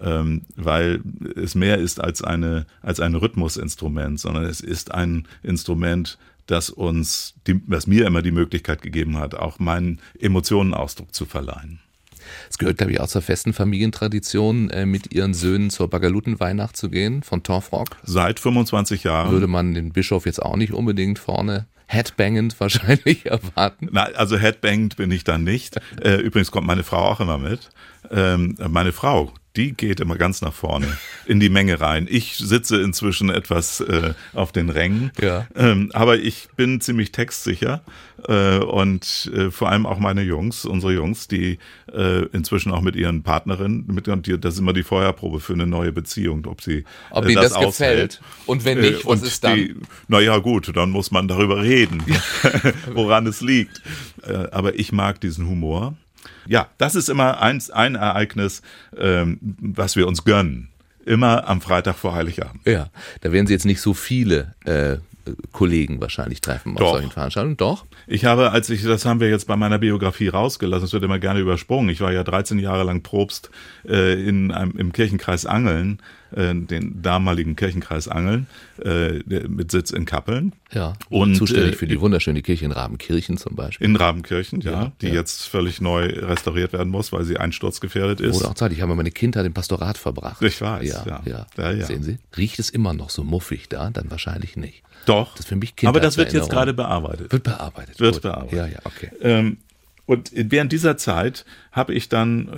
Ähm, weil es mehr ist als eine als ein Rhythmusinstrument, sondern es ist ein Instrument, das uns, die, was mir immer die Möglichkeit gegeben hat, auch meinen Emotionen Ausdruck zu verleihen. Es gehört, glaube ich, auch zur festen Familientradition, äh, mit ihren Söhnen zur Bagalutenweihnacht zu gehen, von Torfrock. Seit 25 Jahren. Würde man den Bischof jetzt auch nicht unbedingt vorne headbangend wahrscheinlich erwarten. Nein, also headbangend bin ich dann nicht. Äh, übrigens kommt meine Frau auch immer mit. Ähm, meine Frau, die geht immer ganz nach vorne in die Menge rein. Ich sitze inzwischen etwas äh, auf den Rängen, ja. ähm, aber ich bin ziemlich textsicher äh, und äh, vor allem auch meine Jungs, unsere Jungs, die äh, inzwischen auch mit ihren Partnerinnen, mit, das ist immer die Feuerprobe für eine neue Beziehung, ob sie ob äh, das, das gefällt und wenn nicht, was ist dann? Naja gut, dann muss man darüber reden, woran es liegt. Äh, aber ich mag diesen Humor ja, das ist immer eins, ein Ereignis, ähm, was wir uns gönnen. Immer am Freitag vor Heiligabend. Ja, da werden Sie jetzt nicht so viele äh, Kollegen wahrscheinlich treffen auf Doch. solchen Veranstaltungen. Doch. Ich habe, als ich, das haben wir jetzt bei meiner Biografie rausgelassen, es wird immer gerne übersprungen. Ich war ja 13 Jahre lang Probst äh, in einem, im Kirchenkreis Angeln äh, den damaligen Kirchenkreis Angeln äh, mit Sitz in Kappeln. Ja, und zuständig äh, für die wunderschöne Kirche in Rabenkirchen zum Beispiel. In Rabenkirchen, ja, ja die ja. jetzt völlig neu restauriert werden muss, weil sie einsturzgefährdet ist. Oder auch Zeit, ich habe meine Kindheit im Pastorat verbracht. Ich weiß, ja. ja. ja Sehen Sie, riecht es immer noch so muffig da? Dann wahrscheinlich nicht. Doch. Das für mich Aber das wird jetzt gerade bearbeitet. Wird bearbeitet. Wird Gut. bearbeitet. Ja, ja, okay. Ähm, und während dieser Zeit habe ich dann,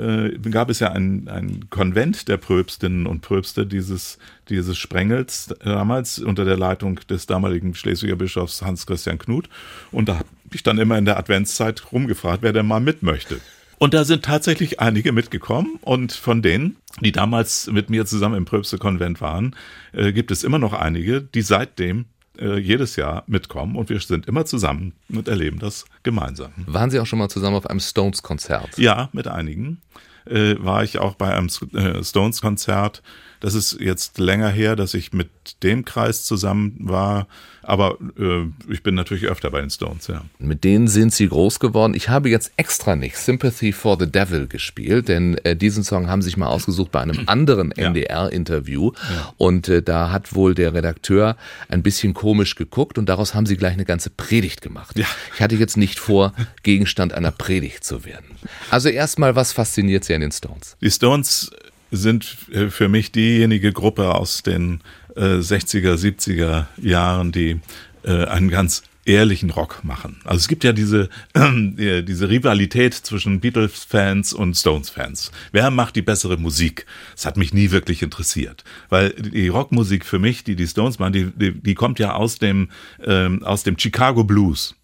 äh, gab es ja ein, ein Konvent der Pröbstinnen und Pröbste dieses, dieses Sprengels damals unter der Leitung des damaligen Schleswiger Bischofs Hans Christian Knut. Und da habe ich dann immer in der Adventszeit rumgefragt, wer denn mal mit möchte. Und da sind tatsächlich einige mitgekommen und von denen, die damals mit mir zusammen im Pröbste-Konvent waren, äh, gibt es immer noch einige, die seitdem äh, jedes Jahr mitkommen und wir sind immer zusammen und erleben das gemeinsam. Waren Sie auch schon mal zusammen auf einem Stones-Konzert? Ja, mit einigen. Äh, war ich auch bei einem äh, Stones-Konzert Das ist jetzt länger her, dass ich mit dem Kreis zusammen war. Aber äh, ich bin natürlich öfter bei den Stones, ja. Mit denen sind sie groß geworden. Ich habe jetzt extra nicht Sympathy for the Devil gespielt, denn äh, diesen Song haben sie sich mal ausgesucht bei einem anderen NDR-Interview. Ja. Und äh, da hat wohl der Redakteur ein bisschen komisch geguckt und daraus haben sie gleich eine ganze Predigt gemacht. Ja. Ich hatte jetzt nicht vor, Gegenstand einer Predigt zu werden. Also erstmal, was fasziniert Sie an den Stones? Die Stones sind äh, für mich diejenige Gruppe aus den äh, 60er, 70er Jahren, die äh, einen ganz ehrlichen Rock machen. Also es gibt ja diese, äh, diese Rivalität zwischen Beatles-Fans und Stones-Fans. Wer macht die bessere Musik? Das hat mich nie wirklich interessiert. Weil die Rockmusik für mich, die die Stones machen, die, die, die kommt ja aus dem, ähm, aus dem Chicago Blues.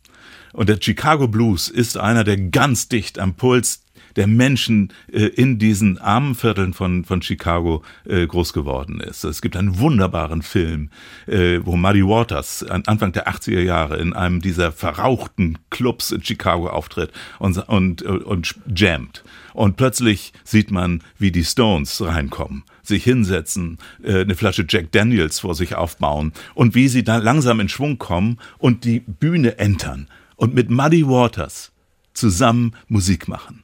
Und der Chicago Blues ist einer, der ganz dicht am Puls der Menschen äh, in diesen armen Vierteln von, von Chicago äh, groß geworden ist. Es gibt einen wunderbaren Film, äh, wo Muddy Waters Anfang der 80er Jahre in einem dieser verrauchten Clubs in Chicago auftritt und, und, und jammt. Und plötzlich sieht man, wie die Stones reinkommen, sich hinsetzen, äh, eine Flasche Jack Daniels vor sich aufbauen und wie sie dann langsam in Schwung kommen und die Bühne entern und mit Muddy Waters zusammen Musik machen.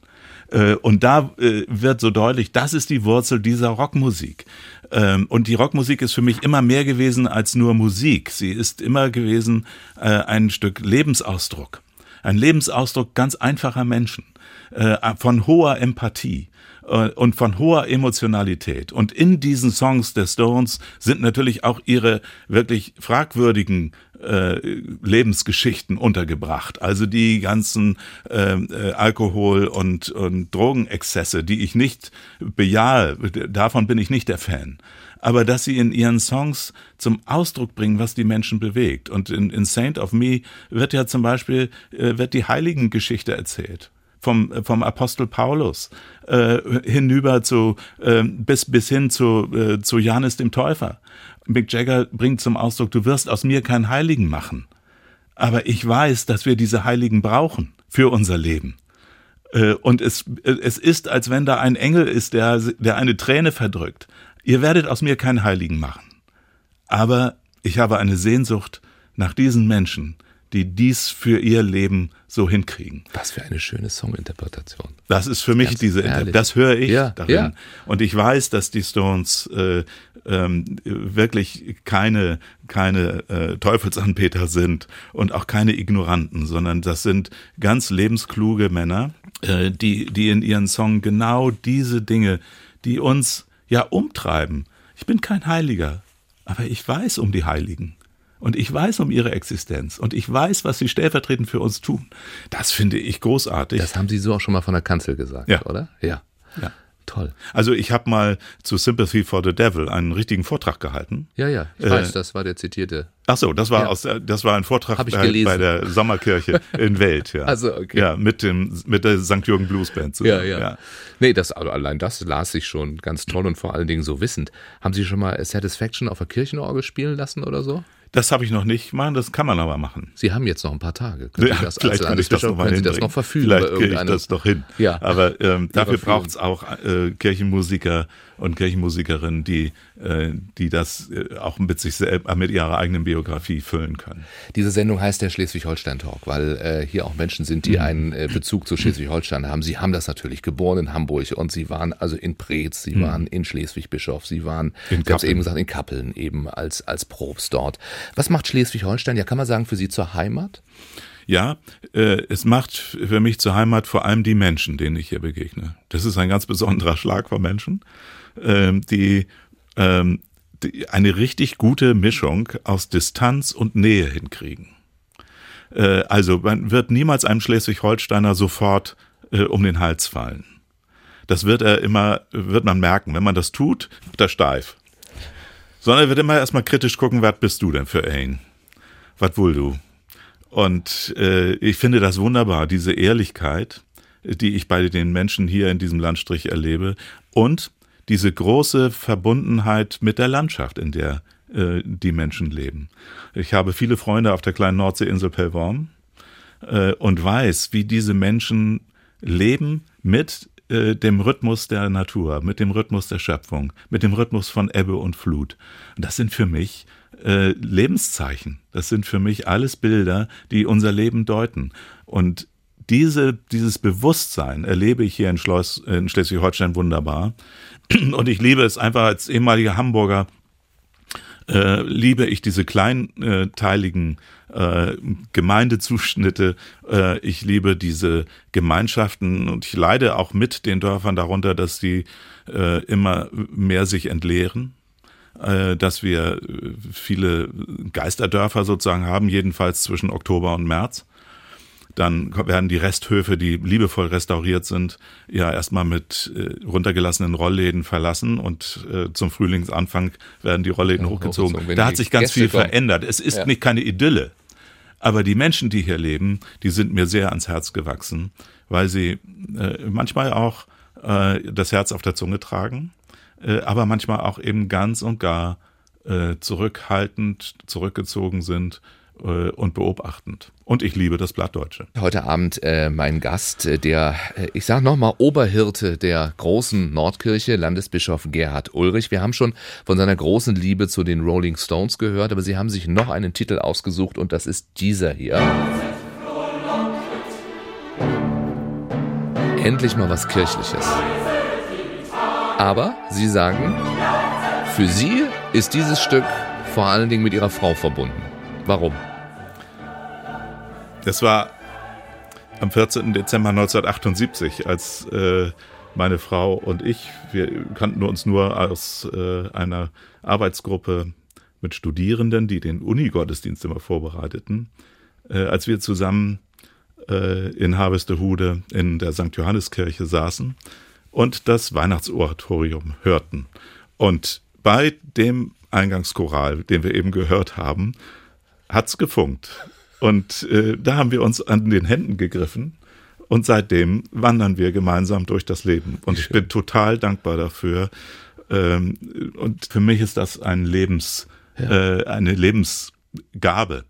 Äh, und da äh, wird so deutlich, das ist die Wurzel dieser Rockmusik. Ähm, und die Rockmusik ist für mich immer mehr gewesen als nur Musik. Sie ist immer gewesen äh, ein Stück Lebensausdruck. Ein Lebensausdruck ganz einfacher Menschen, von hoher Empathie und von hoher Emotionalität. Und in diesen Songs der Stones sind natürlich auch ihre wirklich fragwürdigen äh, Lebensgeschichten untergebracht. Also die ganzen ähm, äh, Alkohol- und, und Drogenexzesse, die ich nicht bejahe, davon bin ich nicht der Fan aber dass sie in ihren Songs zum Ausdruck bringen, was die Menschen bewegt. Und in, in Saint of Me wird ja zum Beispiel äh, wird die Heiligengeschichte erzählt vom vom Apostel Paulus äh, hinüber zu äh, bis bis hin zu äh, zu Johannes dem Täufer Mick Jagger bringt zum Ausdruck, du wirst aus mir keinen Heiligen machen. Aber ich weiß, dass wir diese Heiligen brauchen für unser Leben. Äh, und es, es ist, als wenn da ein Engel ist, der, der eine Träne verdrückt. Ihr werdet aus mir keinen Heiligen machen. Aber ich habe eine Sehnsucht nach diesen Menschen, die dies für ihr Leben so hinkriegen. Was für eine schöne Songinterpretation. Das ist für mich diese, Inter das höre ich ja, darin. Ja. Und ich weiß, dass die Stones äh, ähm, wirklich keine, keine äh, Teufelsanbeter sind und auch keine Ignoranten, sondern das sind ganz lebenskluge Männer, äh, die, die in ihren Song genau diese Dinge, die uns ja umtreiben. Ich bin kein Heiliger, aber ich weiß um die Heiligen. Und ich weiß um ihre Existenz und ich weiß, was sie stellvertretend für uns tun. Das finde ich großartig. Das haben Sie so auch schon mal von der Kanzel gesagt, ja. oder? Ja. ja. Toll. Also ich habe mal zu Sympathy for the Devil einen richtigen Vortrag gehalten. Ja, ja, ich äh, weiß, das war der zitierte. Ach so, das war ja. aus, das war ein Vortrag bei, bei, der Sommerkirche in Welt, ja. Also okay. Ja, mit dem mit der St. Jürgen Blues Band zusammen. Ja, ja. ja. Nee, das also allein das las ich schon ganz toll und vor allen Dingen so wissend. Haben Sie schon mal Satisfaction auf der Kirchenorgel spielen lassen oder so? Das habe ich noch nicht gemacht, das kann man aber machen. Sie haben jetzt noch ein paar Tage. Können ja, das vielleicht kann ich das noch mal können Sie das noch verfügen? Vielleicht kriege ich das doch hin. Ja. Aber ähm, dafür braucht es auch äh, Kirchenmusiker und Kirchenmusikerinnen, die, äh, die das äh, auch mit sich selbst, mit ihrer eigenen Biografie füllen können. Diese Sendung heißt der Schleswig-Holstein-Talk, weil äh, hier auch Menschen sind, die mhm. einen äh, Bezug zu Schleswig-Holstein haben. Sie haben das natürlich geboren in Hamburg und sie waren also in Preetz, sie mhm. waren in Schleswig-Bischof, sie waren, in ich habe es eben gesagt, in Kappeln eben als, als Probst dort. Was macht Schleswig-Holstein? Ja, kann man sagen, für Sie zur Heimat? Ja, äh, es macht für mich zur Heimat vor allem die Menschen, denen ich hier begegne. Das ist ein ganz besonderer Schlag von Menschen, äh, die, äh, die eine richtig gute Mischung aus Distanz und Nähe hinkriegen. Äh, also man wird niemals einem Schleswig-Holsteiner sofort äh, um den Hals fallen. Das wird er immer, wird man merken. Wenn man das tut, wird er steif sondern er wird immer erstmal kritisch gucken, was bist du denn für ein? Was wohl du? Und äh, ich finde das wunderbar, diese Ehrlichkeit, die ich bei den Menschen hier in diesem Landstrich erlebe und diese große Verbundenheit mit der Landschaft, in der äh, die Menschen leben. Ich habe viele Freunde auf der kleinen Nordseeinsel Pellworm äh, und weiß, wie diese Menschen leben mit äh, dem Rhythmus der Natur, mit dem Rhythmus der Schöpfung, mit dem Rhythmus von Ebbe und Flut. Das sind für mich äh, Lebenszeichen. Das sind für mich alles Bilder, die unser Leben deuten. Und diese, dieses Bewusstsein erlebe ich hier in, in Schleswig-Holstein wunderbar. Und ich liebe es einfach als ehemaliger Hamburger, äh, liebe ich diese kleinteiligen äh, Gemeindezuschnitte. Äh, ich liebe diese Gemeinschaften und ich leide auch mit den Dörfern darunter, dass die äh, immer mehr sich entleeren äh, dass wir viele Geisterdörfer sozusagen haben, jedenfalls zwischen Oktober und März. Dann werden die Resthöfe, die liebevoll restauriert sind, ja erstmal mit äh, runtergelassenen Rollläden verlassen und äh, zum Frühlingsanfang werden die Rollläden ja, hochgezogen. hochgezogen da hat sich ganz Gäste viel kommen. verändert. Es ist ja. nicht keine Idylle. Aber die Menschen, die hier leben, die sind mir sehr ans Herz gewachsen, weil sie äh, manchmal auch äh, das Herz auf der Zunge tragen, äh, aber manchmal auch eben ganz und gar äh, zurückhaltend, zurückgezogen sind äh, und beobachtend. Und ich liebe das Blattdeutsche. Heute Abend äh, mein Gast, äh, der, äh, ich sage nochmal, Oberhirte der großen Nordkirche, Landesbischof Gerhard Ulrich. Wir haben schon von seiner großen Liebe zu den Rolling Stones gehört, aber Sie haben sich noch einen Titel ausgesucht und das ist dieser hier. Endlich mal was Kirchliches. Aber Sie sagen, für Sie ist dieses Stück vor allen Dingen mit Ihrer Frau verbunden. Warum? Das war am 14. Dezember 1978, als äh, meine Frau und ich, wir kannten uns nur aus äh, einer Arbeitsgruppe mit Studierenden, die den Uni-Gottesdienst immer vorbereiteten, äh, als wir zusammen äh, in Harvestehude in der St. Johanneskirche saßen und das Weihnachtsoratorium hörten. Und bei dem Eingangschoral, den wir eben gehört haben, hat's gefunkt. Und äh, da haben wir uns an den Händen gegriffen und seitdem wandern wir gemeinsam durch das Leben. Und ich bin total dankbar dafür. Ähm, und für mich ist das ein Lebens, ja. äh, eine Lebensgabe,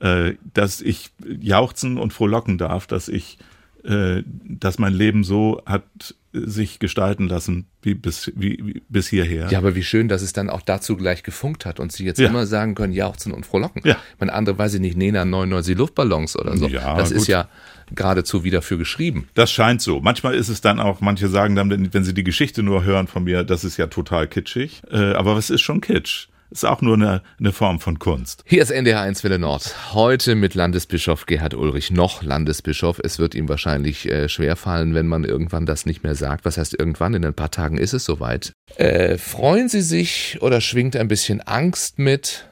äh, dass ich jauchzen und frohlocken darf, dass ich, äh, dass mein Leben so hat sich gestalten lassen, wie bis, wie, wie bis hierher. Ja, aber wie schön, dass es dann auch dazu gleich gefunkt hat und sie jetzt ja. immer sagen können, jauchzen und frohlocken. Ja. Meine andere weiß ich nicht, Nena 99 Luftballons oder so. Ja, das gut. ist ja geradezu wieder für geschrieben. Das scheint so. Manchmal ist es dann auch, manche sagen dann, wenn sie die Geschichte nur hören von mir, das ist ja total kitschig. Äh, aber was ist schon Kitsch? Ist auch nur eine, eine Form von Kunst. Hier ist NDR 1 Welle Nord. Heute mit Landesbischof Gerhard Ulrich, noch Landesbischof. Es wird ihm wahrscheinlich äh, schwerfallen, wenn man irgendwann das nicht mehr sagt. Was heißt irgendwann? In ein paar Tagen ist es soweit. Äh, freuen Sie sich oder schwingt ein bisschen Angst mit?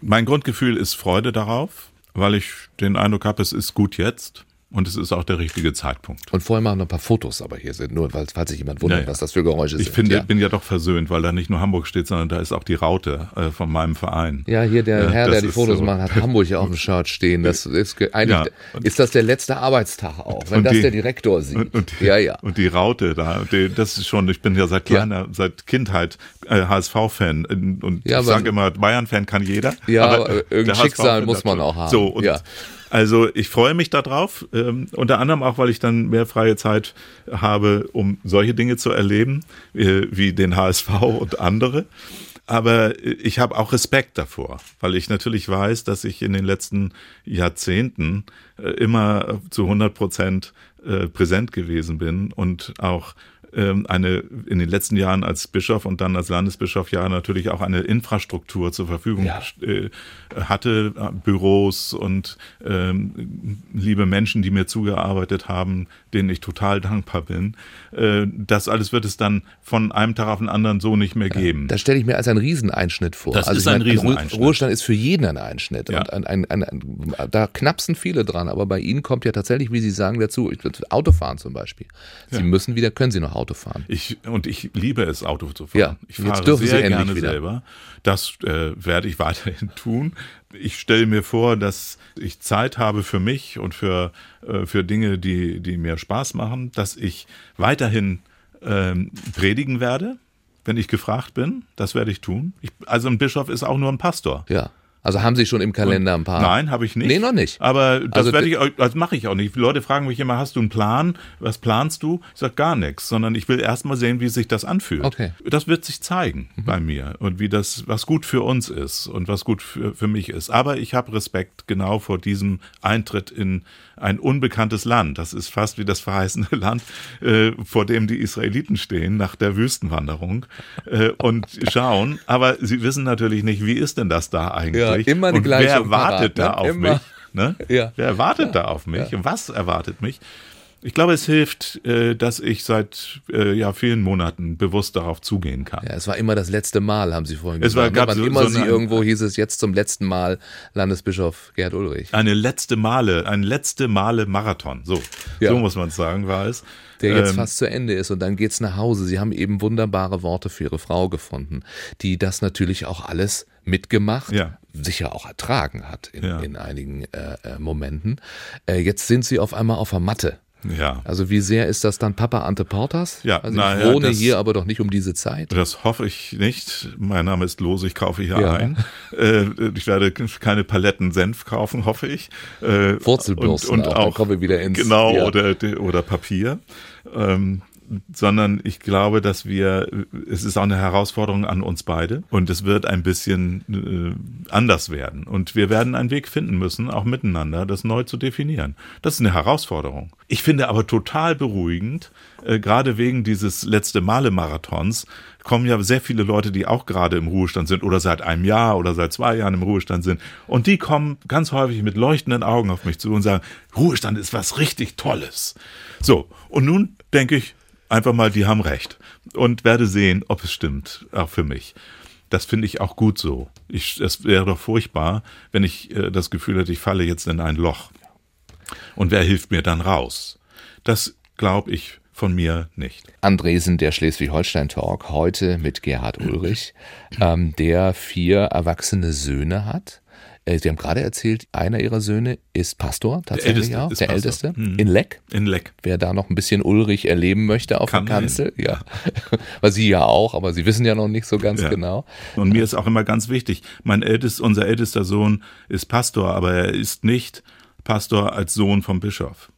Mein Grundgefühl ist Freude darauf, weil ich den Eindruck habe, es ist gut jetzt. Und es ist auch der richtige Zeitpunkt. Und vorher machen noch ein paar Fotos aber hier sind, nur weil, falls sich jemand wundert, ja, ja. was das für Geräusche ich sind. Ich finde, ja. bin ja doch versöhnt, weil da nicht nur Hamburg steht, sondern da ist auch die Raute äh, von meinem Verein. Ja, hier der äh, Herr, der die Fotos so. macht, hat Hamburg ja auf dem Shirt stehen. Das ist eigentlich, ist das der letzte Arbeitstag auch, wenn das die, der Direktor sieht. Und, und, ja, ja. Und die Raute da, die, das ist schon, ich bin ja seit kleiner, seit Kindheit äh, HSV-Fan und ich sage immer, Bayern-Fan kann jeder. Ja, aber, aber irgendein Schicksal muss man auch haben. So, und. Also ich freue mich darauf, ähm, unter anderem auch, weil ich dann mehr freie Zeit habe, um solche Dinge zu erleben, äh, wie den HSV und andere. Aber ich habe auch Respekt davor, weil ich natürlich weiß, dass ich in den letzten Jahrzehnten äh, immer zu 100 Prozent äh, präsent gewesen bin und auch eine in den letzten Jahren als Bischof und dann als Landesbischof ja natürlich auch eine Infrastruktur zur Verfügung ja. Äh, hatte, äh, Büros und ähm, liebe Menschen, die mir zugearbeitet haben, denen ich total dankbar bin. Äh, das alles wird es dann von einem Tag auf den anderen so nicht mehr geben. Das stelle ich mir als einen Rieseneinschnitt vor. Das also ist ein Rieseneinschnitt. Ruhestand ist für jeden ein Einschnitt. Ja. Und ein, ein, ein, da knapsen viele dran, aber bei Ihnen kommt ja tatsächlich, wie Sie sagen, dazu, Autofahren zum Beispiel. Sie ja. müssen wieder, können Sie noch Auto fahren. Ich, und ich liebe es, Auto zu fahren. Ja, ich fahre sehr gerne wieder. selber. Das äh, werde ich weiterhin tun. Ich stelle mir vor, dass ich Zeit habe für mich und für, äh, für Dinge, die, die mir Spaß machen, dass ich weiterhin ähm, predigen werde, wenn ich gefragt bin. Das werde ich tun. Ich, also ein Bischof ist auch nur ein Pastor. Ja. Also haben Sie schon im Kalender ein paar? Nein, habe ich nicht. Nee, noch nicht. Aber das Also werde ich, das mache ich auch nicht. Leute fragen mich immer, hast du einen Plan? Was planst du? Ich sage gar nichts, sondern ich will erst mal sehen, wie sich das anfühlt. Okay. Mhm. Das wird sich zeigen bei mir und wie das, was gut für uns ist und was gut für, für mich ist. Aber ich habe Respekt genau vor diesem Eintritt in ein unbekanntes Land. Das ist fast wie das verheißene Land, äh, vor dem die Israeliten stehen nach der Wüstenwanderung äh, und schauen. Aber sie wissen natürlich nicht, wie ist denn das da eigentlich? Ja, immer die und gleiche wer wartet da ne? auf Immer. mich? Ne? Ja. Wer erwartet da auf mich? Was erwartet mich? Ich glaube, es hilft, äh, dass ich seit äh, ja, vielen Monaten bewusst darauf zugehen kann. Ja, es war immer das letzte Mal, haben Sie vorhin Es war- gesagt. gab Wann so- immer so Sie irgendwo hieß es jetzt zum letzten Mal Landesbischof Gerd Ulrich, Eine letzte Male, ein letzte Male Marathon. So, Ja. so muss man sagen, war es. der jetzt Ähm, fast zu Ende ist und dann geht's nach Hause. Sie haben eben wunderbare Worte für Ihre Frau gefunden, die das natürlich auch alles mitgemacht, Ja. sicher auch ertragen hat in, Ja. in einigen äh, äh, Momenten. Äh, jetzt sind Sie auf einmal auf der Matte. Ja. Also wie sehr ist das dann Papa Ante Portas? Ja, also ich ja, wohne das- hier, aber doch nicht um diese Zeit. Das hoffe ich nicht. Mein Name ist Lose, ich kaufe hier Ja. ein. Äh, ich werde keine Paletten Senf kaufen, hoffe ich. Äh, Wurzelbürsten auch, dann kommen wir wieder ins- Genau, ja. oder, oder Papier. Ähm, sondern ich glaube, dass wir, es ist auch eine Herausforderung an uns beide und es wird ein bisschen äh, anders werden. Und wir werden einen Weg finden müssen, auch miteinander, das neu zu definieren. Das ist eine Herausforderung. Ich finde aber total beruhigend, äh, gerade wegen dieses letzte Male Marathons, kommen ja sehr viele Leute, die auch gerade im Ruhestand sind oder seit einem Jahr oder seit zwei Jahren im Ruhestand sind. Und die kommen ganz häufig mit leuchtenden Augen auf mich zu und sagen, Ruhestand ist was richtig Tolles. So, und nun denke ich einfach mal, die haben recht. Und werde sehen, ob es stimmt, auch für mich. Das finde ich auch gut so. Ich, es wäre doch furchtbar, wenn ich äh, das Gefühl hätte, ich falle jetzt in ein Loch. Und wer hilft mir dann raus? Das glaube ich von mir nicht. Andresen, der Schleswig-Holstein-Talk, heute mit Gerhard Ulrich, ähm, der vier erwachsene Söhne hat. Äh, Sie haben gerade erzählt, einer ihrer Söhne ist Pastor, tatsächlich Älteste auch, der Pastor. Älteste, Mhm. in Leck. In Leck. Wer da noch ein bisschen Ulrich erleben möchte auf Kann der Kanzel, ja. Weil Sie ja auch, aber Sie wissen ja noch nicht so ganz Ja. genau. Und mir ist auch immer ganz wichtig, mein ältest, unser ältester Sohn ist Pastor, aber er ist nicht Pastor als Sohn vom Bischof,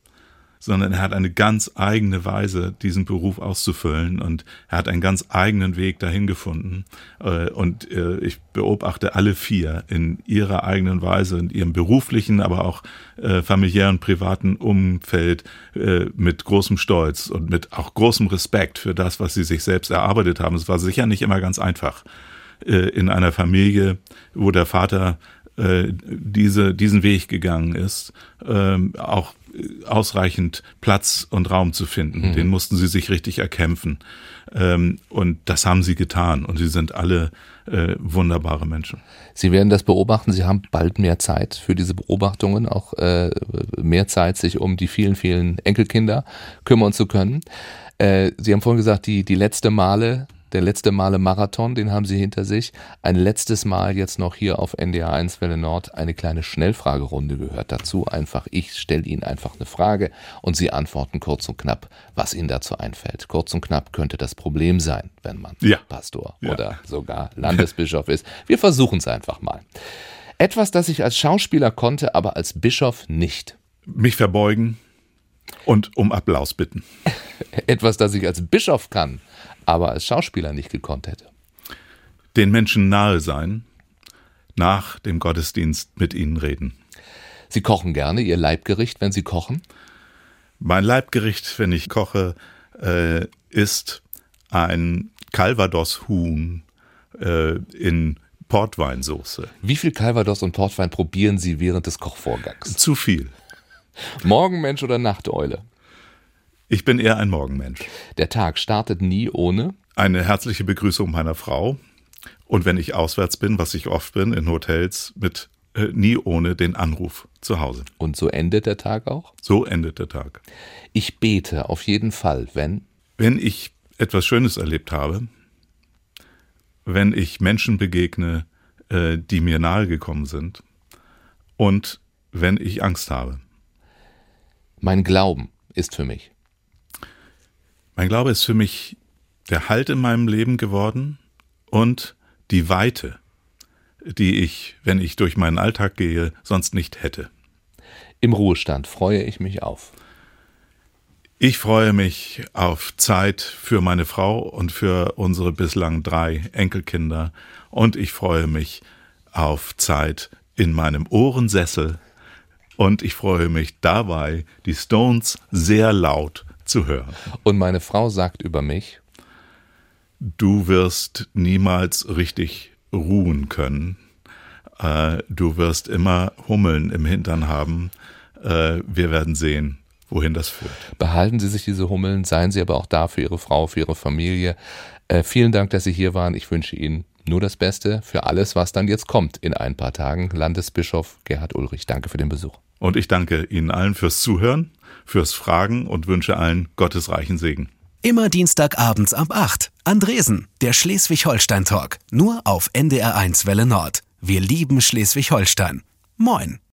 sondern er hat eine ganz eigene Weise, diesen Beruf auszufüllen und er hat einen ganz eigenen Weg dahin gefunden. Äh, Und äh, ich beobachte alle vier in ihrer eigenen Weise, in ihrem beruflichen, aber auch äh, familiären, privaten Umfeld mit großem Stolz und mit auch großem Respekt für das, was sie sich selbst erarbeitet haben. Es war sicher nicht immer ganz einfach in einer Familie, wo der Vater diese, diesen Weg gegangen ist, ähm, auch ausreichend Platz und Raum zu finden. Den mussten sie sich richtig erkämpfen. Ähm, und das haben sie getan. Und sie sind alle äh, wunderbare Menschen. Sie werden das beobachten. Sie haben bald mehr Zeit für diese Beobachtungen, auch äh, mehr Zeit, sich um die vielen, vielen Enkelkinder kümmern zu können. Äh, Sie haben vorhin gesagt, die, die letzte Male, der letzte Male Marathon, den haben Sie hinter sich. Ein letztes Mal jetzt noch hier auf NDR 1 Welle Nord eine kleine Schnellfragerunde gehört dazu. Einfach, ich stelle Ihnen einfach eine Frage und Sie antworten kurz und knapp, was Ihnen dazu einfällt. Kurz und knapp könnte das Problem sein, wenn man Ja. Pastor Ja. oder sogar Landesbischof ist. Wir versuchen es einfach mal. Etwas, das ich als Schauspieler konnte, aber als Bischof nicht. Mich verbeugen und um Applaus bitten. Etwas, das ich als Bischof kann, aber als Schauspieler nicht gekonnt hätte. Den Menschen nahe sein, nach dem Gottesdienst mit ihnen reden. Sie kochen gerne, Ihr Leibgericht, wenn Sie kochen. Mein Leibgericht, wenn ich koche, äh, ist ein Calvados-Huhn äh, in Portweinsoße. Wie viel Calvados und Portwein probieren Sie während des Kochvorgangs? Zu viel. Morgenmensch oder Nachteule? Ich bin eher ein Morgenmensch. Der Tag startet nie ohne. Eine herzliche Begrüßung meiner Frau. Und wenn ich auswärts bin, was ich oft bin, in Hotels, mit äh, nie ohne den Anruf zu Hause. Und so endet der Tag auch. So endet der Tag. Ich bete auf jeden Fall, wenn. Wenn ich etwas Schönes erlebt habe, wenn ich Menschen begegne, äh, die mir nahegekommen sind und wenn ich Angst habe. Mein Glauben ist für mich. Mein Glaube ist für mich der Halt in meinem Leben geworden und die Weite die ich, wenn ich durch meinen Alltag gehe, sonst nicht hätte. Im Ruhestand freue ich mich auf. Ich freue mich auf Zeit für meine Frau und für unsere bislang drei Enkelkinder und ich freue mich auf Zeit in meinem Ohrensessel und ich freue mich dabei, die Stones sehr laut zu hören. Und meine Frau sagt über mich, du wirst niemals richtig ruhen können. Äh, du wirst immer Hummeln im Hintern haben. Äh, wir werden sehen, wohin das führt. Behalten Sie sich diese Hummeln, seien Sie aber auch da für Ihre Frau, für Ihre Familie. Äh, vielen Dank, dass Sie hier waren. Ich wünsche Ihnen nur das Beste für alles, was dann jetzt kommt in ein paar Tagen. Landesbischof Gerhard Ulrich, danke für den Besuch. Und ich danke Ihnen allen fürs Zuhören, fürs Fragen und wünsche allen Gottes reichen Segen. Immer Dienstagabends ab 8. Andresen, der Schleswig-Holstein-Talk. Nur auf NDR1 Welle Nord. Wir lieben Schleswig-Holstein. Moin.